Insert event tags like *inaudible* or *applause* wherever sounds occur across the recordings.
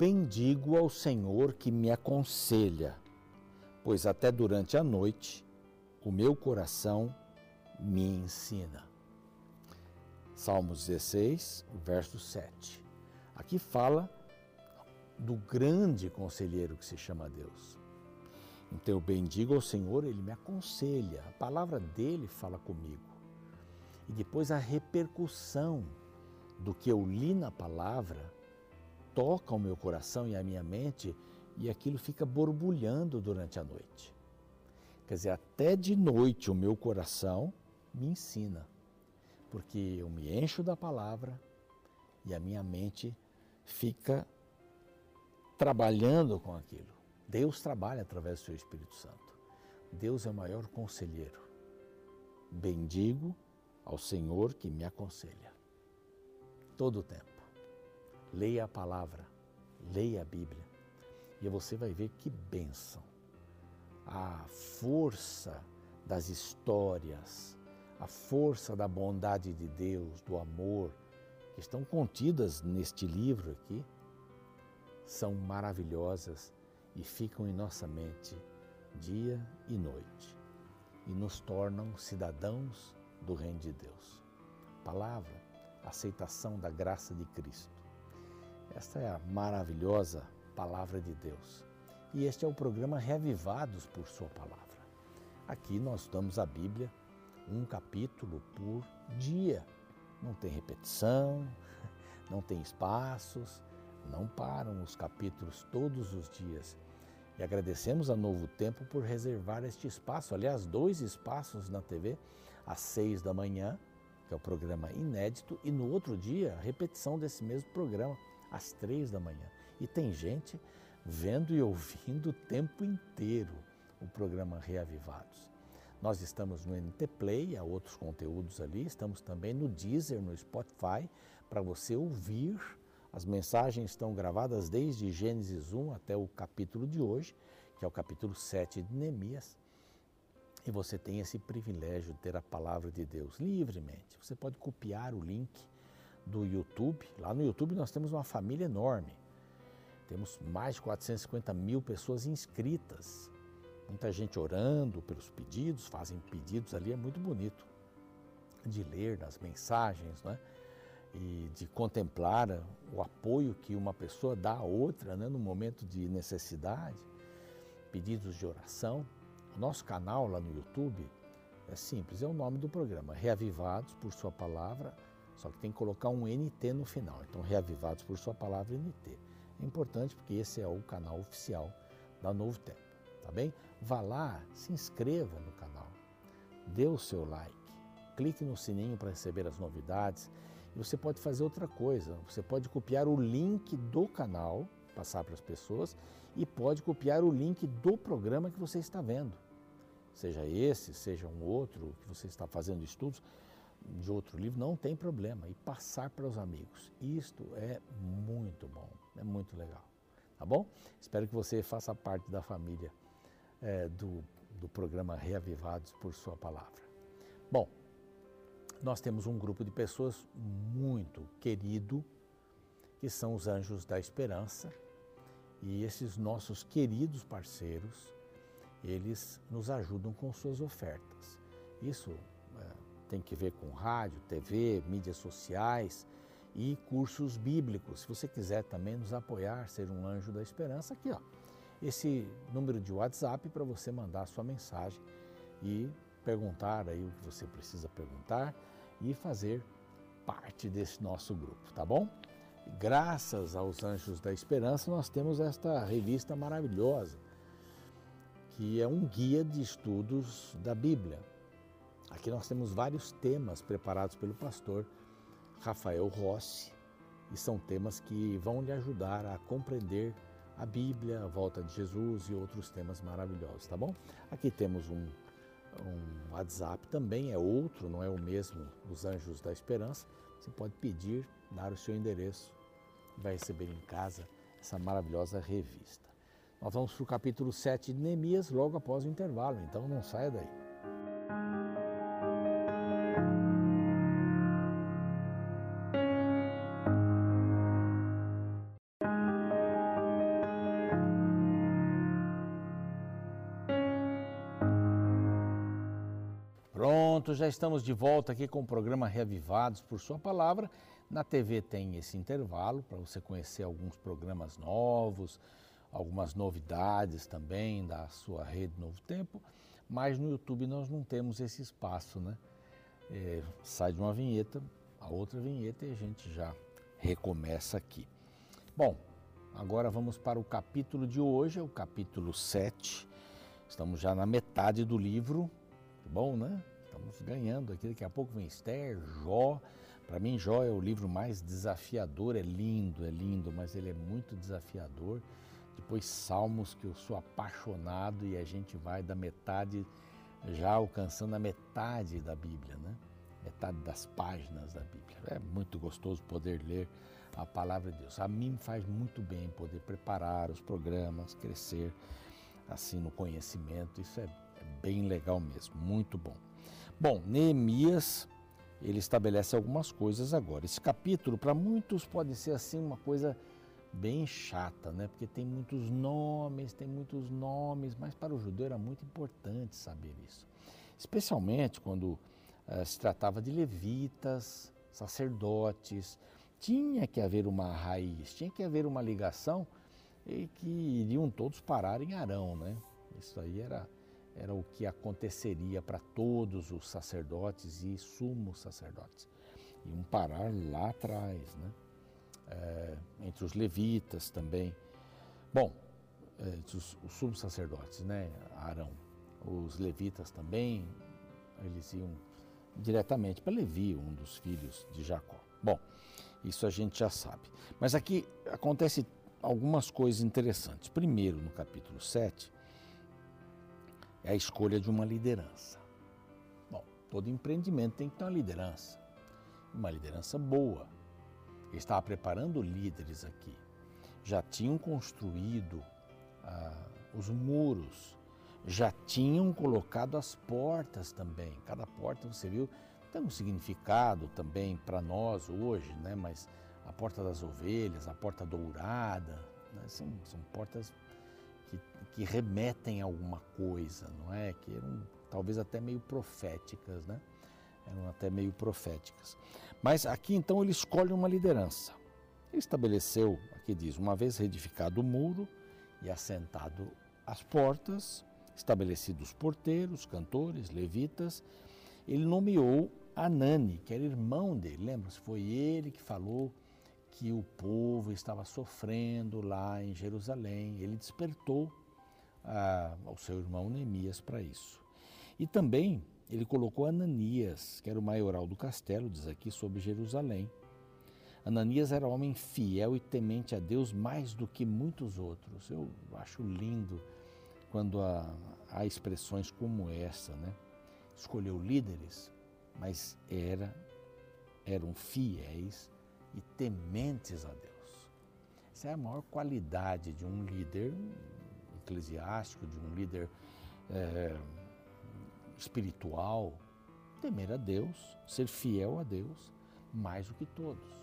bendigo ao Senhor que me aconselha, pois até durante a noite o meu coração me ensina. Salmos 16, verso 7. Aqui fala do grande conselheiro que se chama Deus. Então eu bendigo ao Senhor, ele me aconselha, a palavra dele fala comigo. E depois a repercussão do que eu li na palavra toca o meu coração e a minha mente e aquilo fica borbulhando durante a noite. Quer dizer, até de noite o meu coração me ensina, porque eu me encho da palavra e a minha mente fica trabalhando com aquilo. Deus trabalha através do seu Espírito Santo. Deus é o maior conselheiro. Bendigo ao Senhor que me aconselha. Todo o tempo. Leia a palavra, leia a Bíblia e você vai ver que bênção. A força das histórias, a força da bondade de Deus, do amor, que estão contidas neste livro aqui, são maravilhosas e ficam em nossa mente dia e noite e nos tornam cidadãos do Reino de Deus. Palavra, aceitação da graça de Cristo. Esta é a maravilhosa palavra de Deus. E este é o programa Reavivados por Sua Palavra. Aqui nós damos a Bíblia um capítulo por dia. Não tem repetição, *laughs* não tem espaços, não param os capítulos todos os dias. E agradecemos a Novo Tempo por reservar este espaço, aliás, dois espaços na TV, às seis da manhã, que é o programa inédito, e no outro dia, repetição desse mesmo programa, às três da manhã. E tem gente vendo e ouvindo o tempo inteiro o programa Reavivados. Nós estamos no NT Play, há outros conteúdos ali, estamos também no Deezer, no Spotify, para você ouvir. As mensagens estão gravadas desde Gênesis 1 até o capítulo de hoje, que é o capítulo 7 de Neemias. E você tem esse privilégio de ter a palavra de Deus livremente. Você pode copiar o link do YouTube. Lá no YouTube nós temos uma família enorme. Temos mais de 450 mil pessoas inscritas. Muita gente orando pelos pedidos, fazem pedidos ali, é muito bonito de ler nas mensagens, né? E de contemplar o apoio que uma pessoa dá a outra né? no momento de necessidade, pedidos de oração. O nosso canal lá no YouTube é simples, é o nome do programa, Reavivados por Sua Palavra, só que tem que colocar um NT no final. Então, Reavivados por Sua Palavra NT. É importante porque esse é o canal oficial da Novo Tempo, tá bem? Vá lá, se inscreva no canal, dê o seu like, clique no sininho para receber as novidades. E você pode fazer outra coisa, você pode copiar o link do canal, passar para as pessoas, e pode copiar o link do programa que você está vendo. Seja esse, seja um outro que você está fazendo estudos, de outro livro, não tem problema. E passar para os amigos. Isto é muito bom, é muito legal. Tá bom? Espero que você faça parte da família é, do, do programa Reavivados por Sua Palavra. Bom, nós temos um grupo de pessoas muito querido, que são os Anjos da Esperança. E esses nossos queridos parceiros, eles nos ajudam com suas ofertas. Isso tem que ver com rádio, TV, mídias sociais e cursos bíblicos. Se você quiser também nos apoiar, ser um anjo da esperança, aqui ó, esse número de WhatsApp para você mandar a sua mensagem e perguntar aí o que você precisa perguntar e fazer parte desse nosso grupo, tá bom? Graças aos Anjos da Esperança, nós temos esta revista maravilhosa, que é um guia de estudos da Bíblia. Aqui nós temos vários temas preparados pelo pastor Rafael Rossi, e são temas que vão lhe ajudar a compreender a Bíblia, a volta de Jesus e outros temas maravilhosos, tá bom? Aqui temos um, um WhatsApp também, é outro, não é o mesmo dos Anjos da Esperança. Você pode pedir, dar o seu endereço e vai receber em casa essa maravilhosa revista. Nós vamos para o capítulo 7 de Neemias logo após o intervalo, então não saia daí. Pronto, já estamos de volta aqui com o programa Reavivados por Sua Palavra. Na TV tem esse intervalo para você conhecer alguns programas novos, algumas novidades também da sua rede Novo Tempo, mas no YouTube nós não temos esse espaço, né? É, sai de uma vinheta, a outra vinheta e a gente já recomeça aqui. Bom, agora vamos para o capítulo de hoje, é o capítulo 7. Estamos já na metade do livro, bom, né? Estamos ganhando aqui, daqui a pouco vem Esther, Jó. Para mim, Jó é o livro mais desafiador, é lindo, é lindo, mas ele é muito desafiador. Depois Salmos, que eu sou apaixonado e a gente vai da metade, já alcançando a metade da Bíblia, né? Metade das páginas da Bíblia. É muito gostoso poder ler a palavra de Deus. A mim faz muito bem poder preparar os programas, crescer assim no conhecimento. Isso é, é bem legal mesmo, muito bom. Bom, Neemias, ele estabelece algumas coisas agora. Esse capítulo, para muitos, pode ser assim uma coisa bem chata, né? Porque tem muitos nomes, tem muitos nomes, mas para o judeu era muito importante saber isso. Especialmente quando uh, se tratava de levitas, sacerdotes, tinha que haver uma raiz, tinha que haver uma ligação e que iriam todos parar em Arão, né? Isso aí era era o que aconteceria para todos os sacerdotes e sumos sacerdotes. Iam parar lá atrás, né? É, entre os levitas também. Bom, é, os, os sumos sacerdotes, né? Arão. Os levitas também, eles iam diretamente para Levi, um dos filhos de Jacó. Bom, isso a gente já sabe. Mas aqui acontece algumas coisas interessantes. Primeiro, no capítulo 7, é a escolha de uma liderança. Bom, todo empreendimento tem que ter uma liderança, uma liderança boa. Ele estava preparando líderes aqui. Já tinham construído ah, os muros, já tinham colocado as portas também. Cada porta, você viu, tem um significado também para nós hoje, né? mas a porta das ovelhas, a porta dourada, né? são, são portas que, que remetem a alguma coisa, não é? Que eram talvez até meio proféticas, né? Eram até meio proféticas. Mas aqui então ele escolhe uma liderança. Ele estabeleceu, aqui diz, uma vez reedificado o muro e assentado as portas, estabelecidos porteiros, cantores, levitas, ele nomeou Anani, que era irmão dele. Lembra-se? Foi ele que falou que o povo estava sofrendo lá em Jerusalém. Ele despertou ah, ao seu irmão Neemias para isso. E também ele colocou Ananias, que era o maioral do castelo, diz aqui, sobre Jerusalém. Ananias era homem fiel e temente a Deus mais do que muitos outros. Eu acho lindo quando há, há expressões como essa, né? Escolheu líderes, mas era, eram fiéis e tementes a Deus. Essa é a maior qualidade de um líder eclesiástico, de um líder é, espiritual. Temer a Deus, ser fiel a Deus, mais do que todos.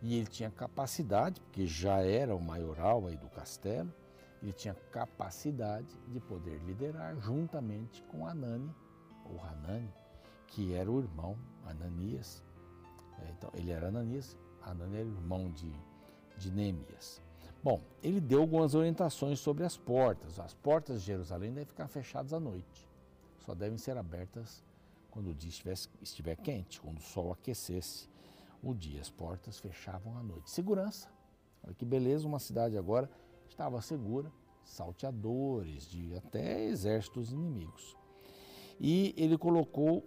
E ele tinha capacidade, porque já era o maioral aí do castelo, ele tinha capacidade de poder liderar juntamente com Anani, ou Hanani, que era o irmão Ananias, então, ele era Ananias, Ananias era irmão de, de Neemias. Bom, ele deu algumas orientações sobre as portas. As portas de Jerusalém devem ficar fechadas à noite. Só devem ser abertas quando o dia estiver, estiver quente, quando o sol aquecesse o dia. As portas fechavam à noite. Segurança. Olha que beleza, uma cidade agora estava segura, salteadores, de até exércitos inimigos. E ele colocou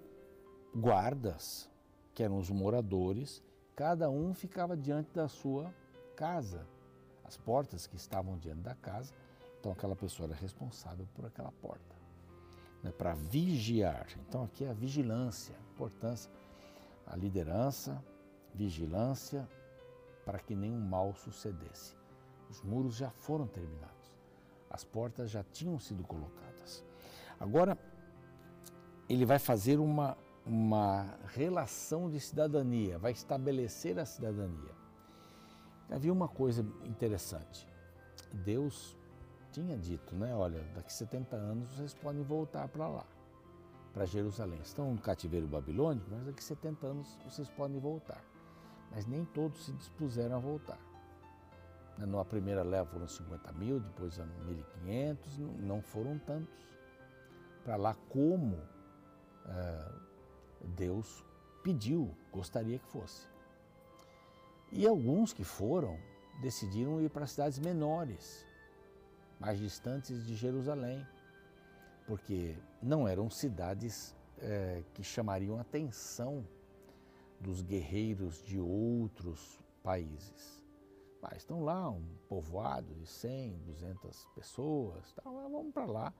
guardas que eram os moradores, cada um ficava diante da sua casa, as portas que estavam diante da casa, então aquela pessoa era responsável por aquela porta, né, para vigiar. Então aqui é a vigilância, a importância, a liderança, vigilância, para que nenhum mal sucedesse. Os muros já foram terminados, as portas já tinham sido colocadas. Agora, ele vai fazer uma uma relação de cidadania, vai estabelecer a cidadania. Havia uma coisa interessante. Deus tinha dito, né? Olha, daqui 70 anos vocês podem voltar para lá. para Jerusalém. Estão no cativeiro babilônico, mas daqui a 70 anos vocês podem voltar. Mas nem todos se dispuseram a voltar. Na primeira leva foram 50 mil, depois 1.500, não foram tantos. Para lá como é, Deus pediu, gostaria que fosse. E alguns que foram decidiram ir para cidades menores, mais distantes de Jerusalém, porque não eram cidades é, que chamariam a atenção dos guerreiros de outros países. Mas estão lá, um povoado de 100, 200 pessoas, tá, vamos para lá.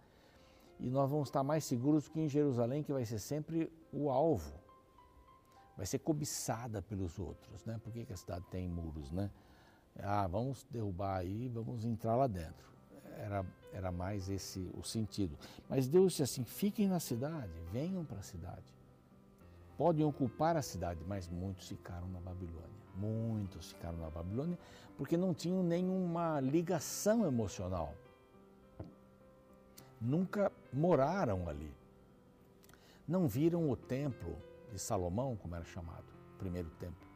E nós vamos estar mais seguros que em Jerusalém, que vai ser sempre o alvo. Vai ser cobiçada pelos outros, né? Por que, que a cidade tem muros, né? Ah, vamos derrubar aí, vamos entrar lá dentro. Era, era mais esse o sentido. Mas Deus disse assim: fiquem na cidade, venham para a cidade. Podem ocupar a cidade, mas muitos ficaram na Babilônia. Muitos ficaram na Babilônia porque não tinham nenhuma ligação emocional. Nunca moraram ali. Não viram o templo de Salomão, como era chamado, o primeiro templo.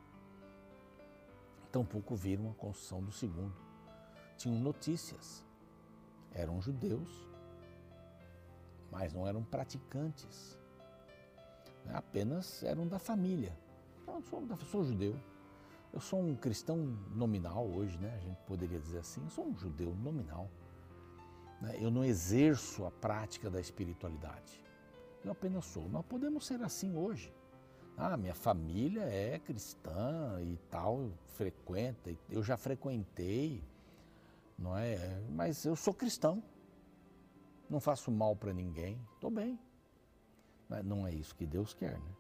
Tampouco viram a construção do segundo. Tinham notícias. Eram judeus, mas não eram praticantes. Apenas eram da família. Eu sou, sou judeu. Eu sou um cristão nominal hoje, né? A gente poderia dizer assim. Eu sou um judeu nominal. Né? Eu não exerço a prática da espiritualidade. Eu apenas sou. Nós podemos ser assim hoje. Ah, minha família é cristã e tal, frequenta, eu já frequentei, não é? Mas eu sou cristão, não faço mal para ninguém, estou bem. Não é isso que Deus quer, né?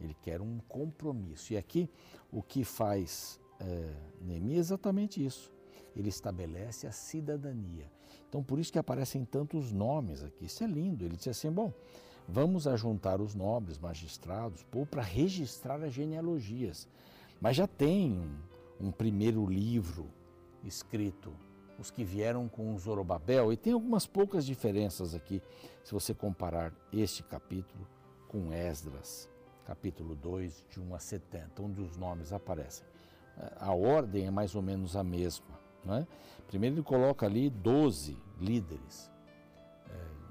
Ele quer um compromisso. E aqui o que faz é, Neemias é exatamente isso. Ele estabelece a cidadania. Então por isso que aparecem tantos nomes aqui. Isso é lindo. Ele diz assim: bom, vamos ajuntar os nobres, magistrados, para registrar as genealogias. Mas já tem um, um primeiro livro escrito, os que vieram com Zorobabel, e tem algumas poucas diferenças aqui, se você comparar este capítulo com Esdras, capítulo 2, de 1 a 70, onde os nomes aparecem. A ordem é mais ou menos a mesma. É? Primeiro ele coloca ali 12 líderes,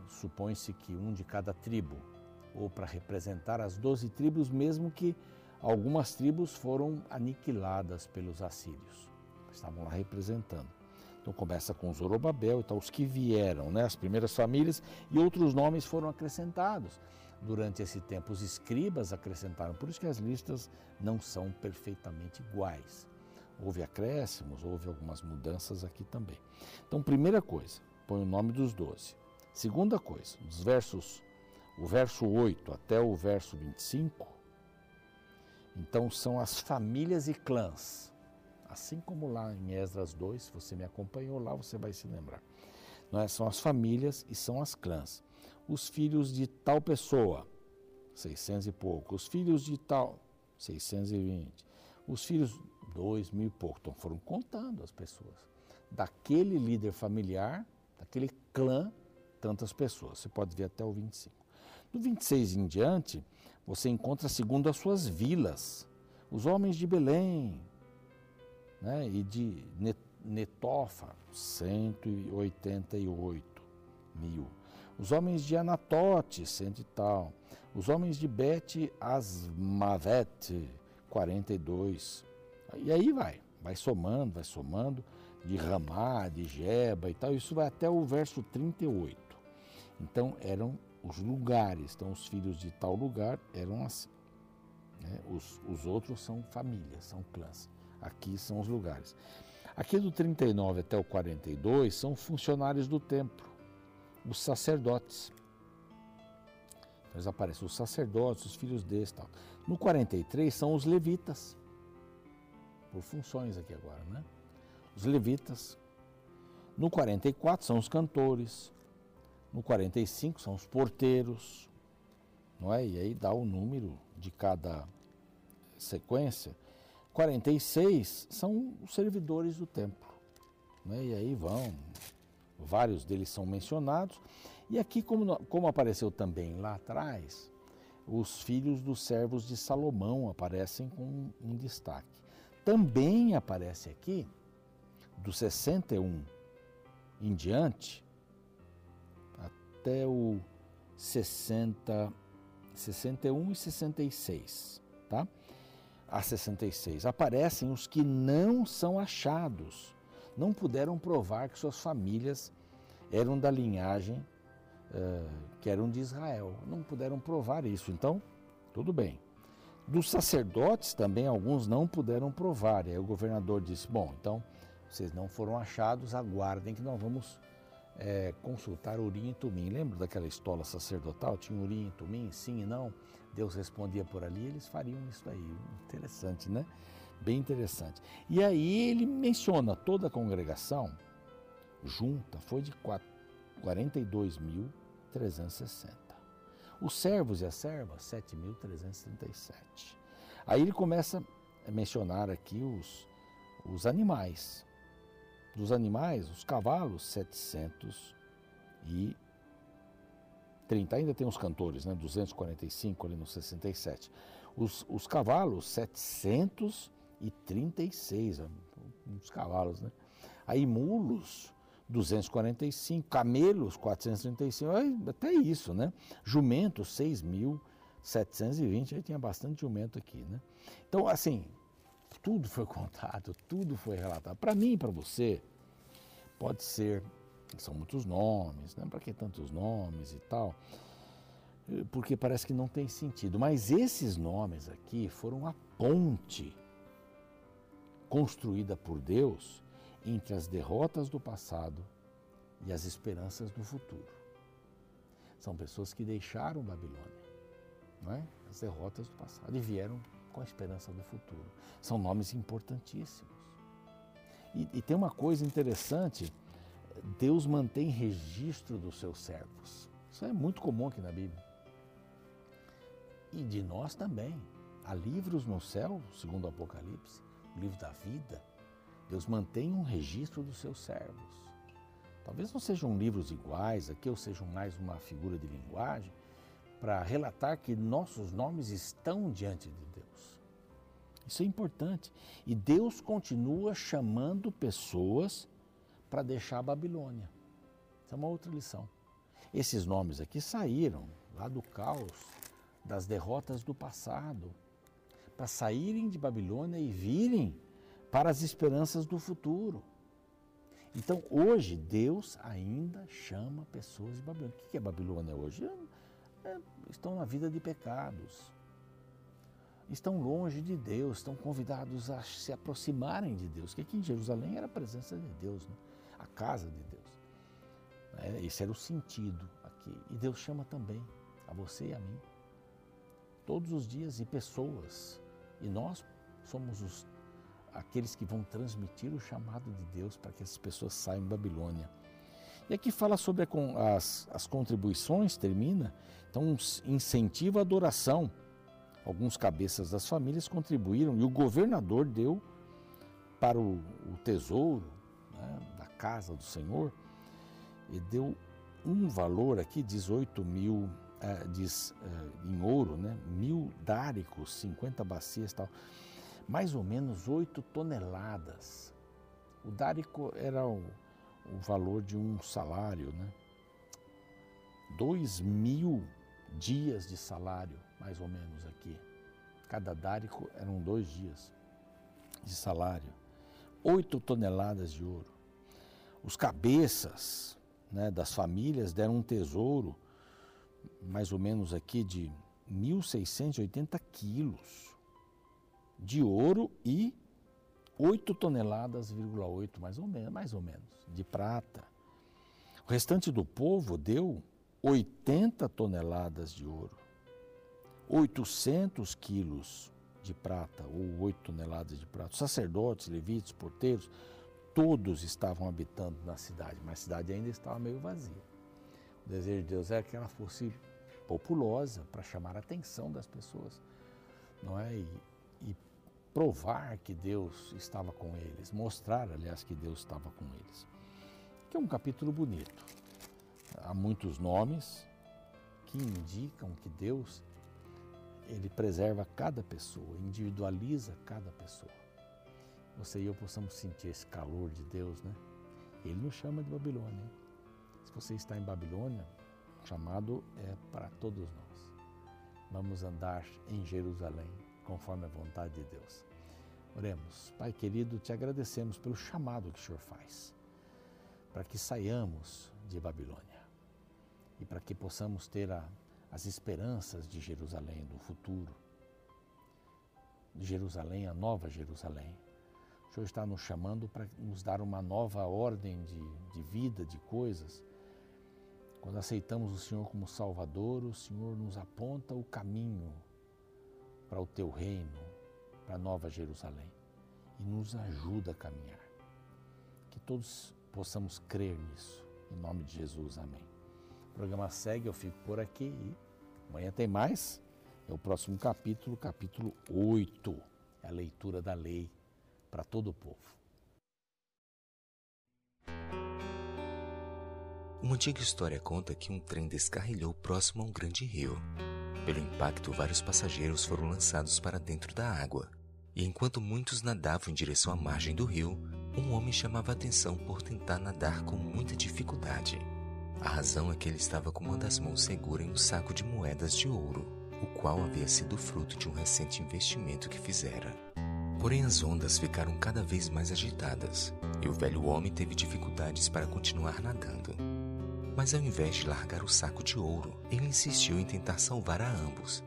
supõe-se que um de cada tribo, ou para representar as doze tribos, mesmo que algumas tribos foram aniquiladas pelos assírios, estavam lá representando. Então começa com Zorobabel e tal, os que vieram, né, as primeiras famílias, e outros nomes foram acrescentados. Durante esse tempo, os escribas acrescentaram, por isso que as listas não são perfeitamente iguais. Houve acréscimos, houve algumas mudanças aqui também. Então, primeira coisa, põe o nome dos doze. Segunda coisa, dos versos, o verso 8 até o verso 25, então são as famílias e clãs. Assim como lá em Esdras 2, se você me acompanhou lá, você vai se lembrar. Não é? São as famílias e são as clãs. Os filhos de tal pessoa, 600 e pouco. Os filhos de tal, 620. Os filhos, dois mil e pouco. Então foram contando as pessoas. Daquele líder familiar, daquele clã, tantas pessoas. Você pode ver até o 25. Do 26 em diante, você encontra segundo as suas vilas, os homens de Belém né, e de Netofa, 188 mil. Os homens de Anatote, cento e tal. Os homens de Bet Asmavet, 42. E aí vai, vai somando, vai somando, de Ramá, de Jeba e tal. Isso vai até o verso 38. Então eram os lugares, então os filhos de tal lugar eram assim. Né? Os, os outros são famílias, são clãs. Aqui são os lugares. Aqui do 39 até o 42 são funcionários do templo, os sacerdotes. Então, eles aparecem os sacerdotes, os filhos desse tal. No 43 são os levitas, por funções aqui agora, né? Os levitas. No 44 são os cantores, no 45 são os porteiros, não é? E aí dá o número de cada sequência. 46 são os servidores do templo. Né? E aí vão, vários deles são mencionados. E aqui, como, como apareceu também lá atrás, os filhos dos servos de Salomão aparecem com um destaque. Também aparece aqui, do 61 em diante, até o 60, 61 e 66, tá? A 66. Aparecem os que não são achados, não puderam provar que suas famílias eram da linhagem uh, que eram de Israel. Não puderam provar isso. Então, tudo bem. Dos sacerdotes também alguns não puderam provar. E aí o governador disse: Bom, então vocês não foram achados, aguardem que nós vamos é, consultar Urim e Tumim. Lembra daquela estola sacerdotal? Tinha Urim e Tumim, sim e não. Deus respondia por ali, eles fariam isso aí. Interessante, né? Bem interessante. E aí ele menciona toda a congregação junta foi de 42.360. Os servos e as servas, 7.337. Aí ele começa a mencionar aqui os, os animais dos animais, os cavalos, 730. Ainda tem os cantores, né? 245 ali no 67. Os, os cavalos, 736, uns cavalos, né? Aí mulos, 245, camelos, 435, até isso, né? Jumentos, 6.720, aí tinha bastante jumento aqui, né? Então, assim, tudo foi *laughs* contado, tudo foi relatado. Para mim para você, pode ser, são muitos nomes, né? para que tantos nomes e tal? Porque parece que não tem sentido. Mas esses nomes aqui foram a ponte construída por Deus entre as derrotas do passado e as esperanças do futuro. São pessoas que deixaram Babilônia, não é? as derrotas do passado, e vieram com a esperança do futuro. São nomes importantíssimos. E, e tem uma coisa interessante: Deus mantém registro dos seus servos. Isso é muito comum aqui na Bíblia. E de nós também. Há livros no céu, segundo o Apocalipse, o livro da vida. Deus mantém um registro dos seus servos. Talvez não sejam livros iguais aqui, ou sejam mais uma figura de linguagem, para relatar que nossos nomes estão diante de Deus. Isso é importante. E Deus continua chamando pessoas para deixar a Babilônia. Essa é uma outra lição. Esses nomes aqui saíram lá do caos, das derrotas do passado, para saírem de Babilônia e virem para as esperanças do futuro. Então, hoje, Deus ainda chama pessoas de Babilônia. O que é Babilônia hoje? É, estão na vida de pecados, estão longe de Deus, estão convidados a se aproximarem de Deus, que aqui em Jerusalém era a presença de Deus, né? a casa de Deus. É, esse era o sentido aqui. E Deus chama também a você e a mim, todos os dias, e pessoas. E nós somos os, aqueles que vão transmitir o chamado de Deus para que essas pessoas saiam da Babilônia. E aqui fala sobre as, as contribuições, termina. Então, incentiva a adoração alguns cabeças das famílias contribuíram e o governador deu para o, o tesouro né, da casa do Senhor e deu um valor aqui, 18 mil, eh, diz eh, em ouro, né, mil dáricos, 50 bacias tal, mais ou menos 8 toneladas. O dárico era o, o valor de um salário, né? 2 mil dias de salário, mais ou menos aqui. Cada dárico eram dois dias de salário. Oito toneladas de ouro. Os cabeças né, das famílias deram um tesouro, mais ou menos aqui de 1.680 quilos de ouro e 8 toneladas, 8, mais ou menos, mais ou menos, de prata. O restante do povo deu 80 toneladas de ouro, 800 quilos de prata, ou 8 toneladas de prata. Sacerdotes, levitas, porteiros, todos estavam habitando na cidade, mas a cidade ainda estava meio vazia. O desejo de Deus era que ela fosse populosa para chamar a atenção das pessoas, não é? E, e provar que Deus estava com eles, mostrar, aliás, que Deus estava com eles. Que é um capítulo bonito há muitos nomes que indicam que Deus ele preserva cada pessoa, individualiza cada pessoa. Você e eu possamos sentir esse calor de Deus, né? Ele nos chama de Babilônia. Se você está em Babilônia, o chamado é para todos nós. Vamos andar em Jerusalém, conforme a vontade de Deus. Oremos. Pai querido, te agradecemos pelo chamado que o Senhor faz, para que saiamos de Babilônia e para que possamos ter a, as esperanças de Jerusalém, do futuro. Jerusalém, a nova Jerusalém. O Senhor está nos chamando para nos dar uma nova ordem de, de vida, de coisas. Quando aceitamos o Senhor como Salvador, o Senhor nos aponta o caminho para o teu reino, para nova Jerusalém e nos ajuda a caminhar. Que todos possamos crer nisso. Em nome de Jesus, amém. O programa segue, eu fico por aqui e amanhã tem mais. É o próximo capítulo, capítulo 8. É a leitura da lei para todo o povo. Uma antiga história conta que um trem descarrilhou próximo a um grande rio. Pelo impacto, vários passageiros foram lançados para dentro da água. E enquanto muitos nadavam em direção à margem do rio, um homem chamava a atenção por tentar nadar com muita dificuldade. A razão é que ele estava com uma das mãos segura em um saco de moedas de ouro, o qual havia sido fruto de um recente investimento que fizera. Porém, as ondas ficaram cada vez mais agitadas e o velho homem teve dificuldades para continuar nadando. Mas ao invés de largar o saco de ouro, ele insistiu em tentar salvar a ambos,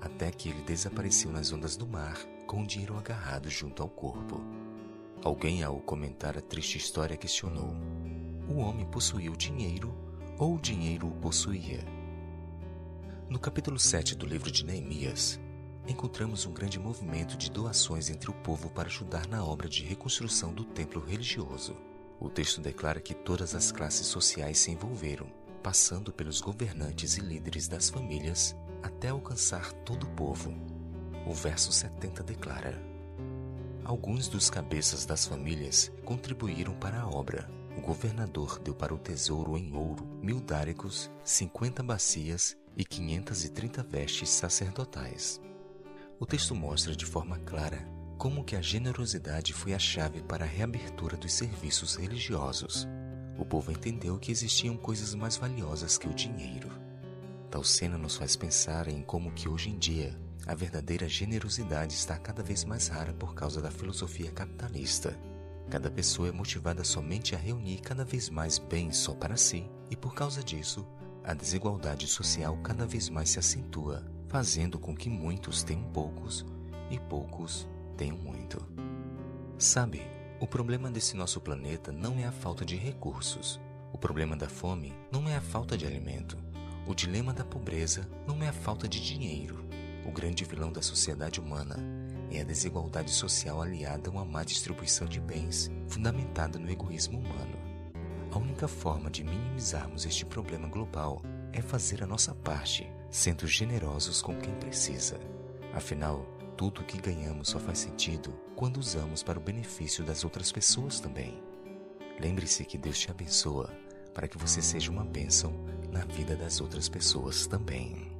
até que ele desapareceu nas ondas do mar com o dinheiro agarrado junto ao corpo. Alguém, ao comentar a triste história, questionou: O homem possuía o dinheiro ou o dinheiro o possuía? No capítulo 7 do livro de Neemias, encontramos um grande movimento de doações entre o povo para ajudar na obra de reconstrução do templo religioso. O texto declara que todas as classes sociais se envolveram, passando pelos governantes e líderes das famílias até alcançar todo o povo. O verso 70 declara: Alguns dos cabeças das famílias contribuíram para a obra. O governador deu para o tesouro em ouro mil dáricos, cinquenta bacias e quinhentas e trinta vestes sacerdotais. O texto mostra de forma clara como que a generosidade foi a chave para a reabertura dos serviços religiosos. O povo entendeu que existiam coisas mais valiosas que o dinheiro. Tal cena nos faz pensar em como que hoje em dia a verdadeira generosidade está cada vez mais rara por causa da filosofia capitalista. Cada pessoa é motivada somente a reunir cada vez mais bens só para si, e por causa disso, a desigualdade social cada vez mais se acentua, fazendo com que muitos tenham poucos e poucos tenham muito. Sabe, o problema desse nosso planeta não é a falta de recursos. O problema da fome não é a falta de alimento. O dilema da pobreza não é a falta de dinheiro. O grande vilão da sociedade humana é a desigualdade social aliada a uma má distribuição de bens, fundamentada no egoísmo humano. A única forma de minimizarmos este problema global é fazer a nossa parte, sendo generosos com quem precisa. Afinal, tudo o que ganhamos só faz sentido quando usamos para o benefício das outras pessoas também. Lembre-se que Deus te abençoa para que você seja uma bênção na vida das outras pessoas também.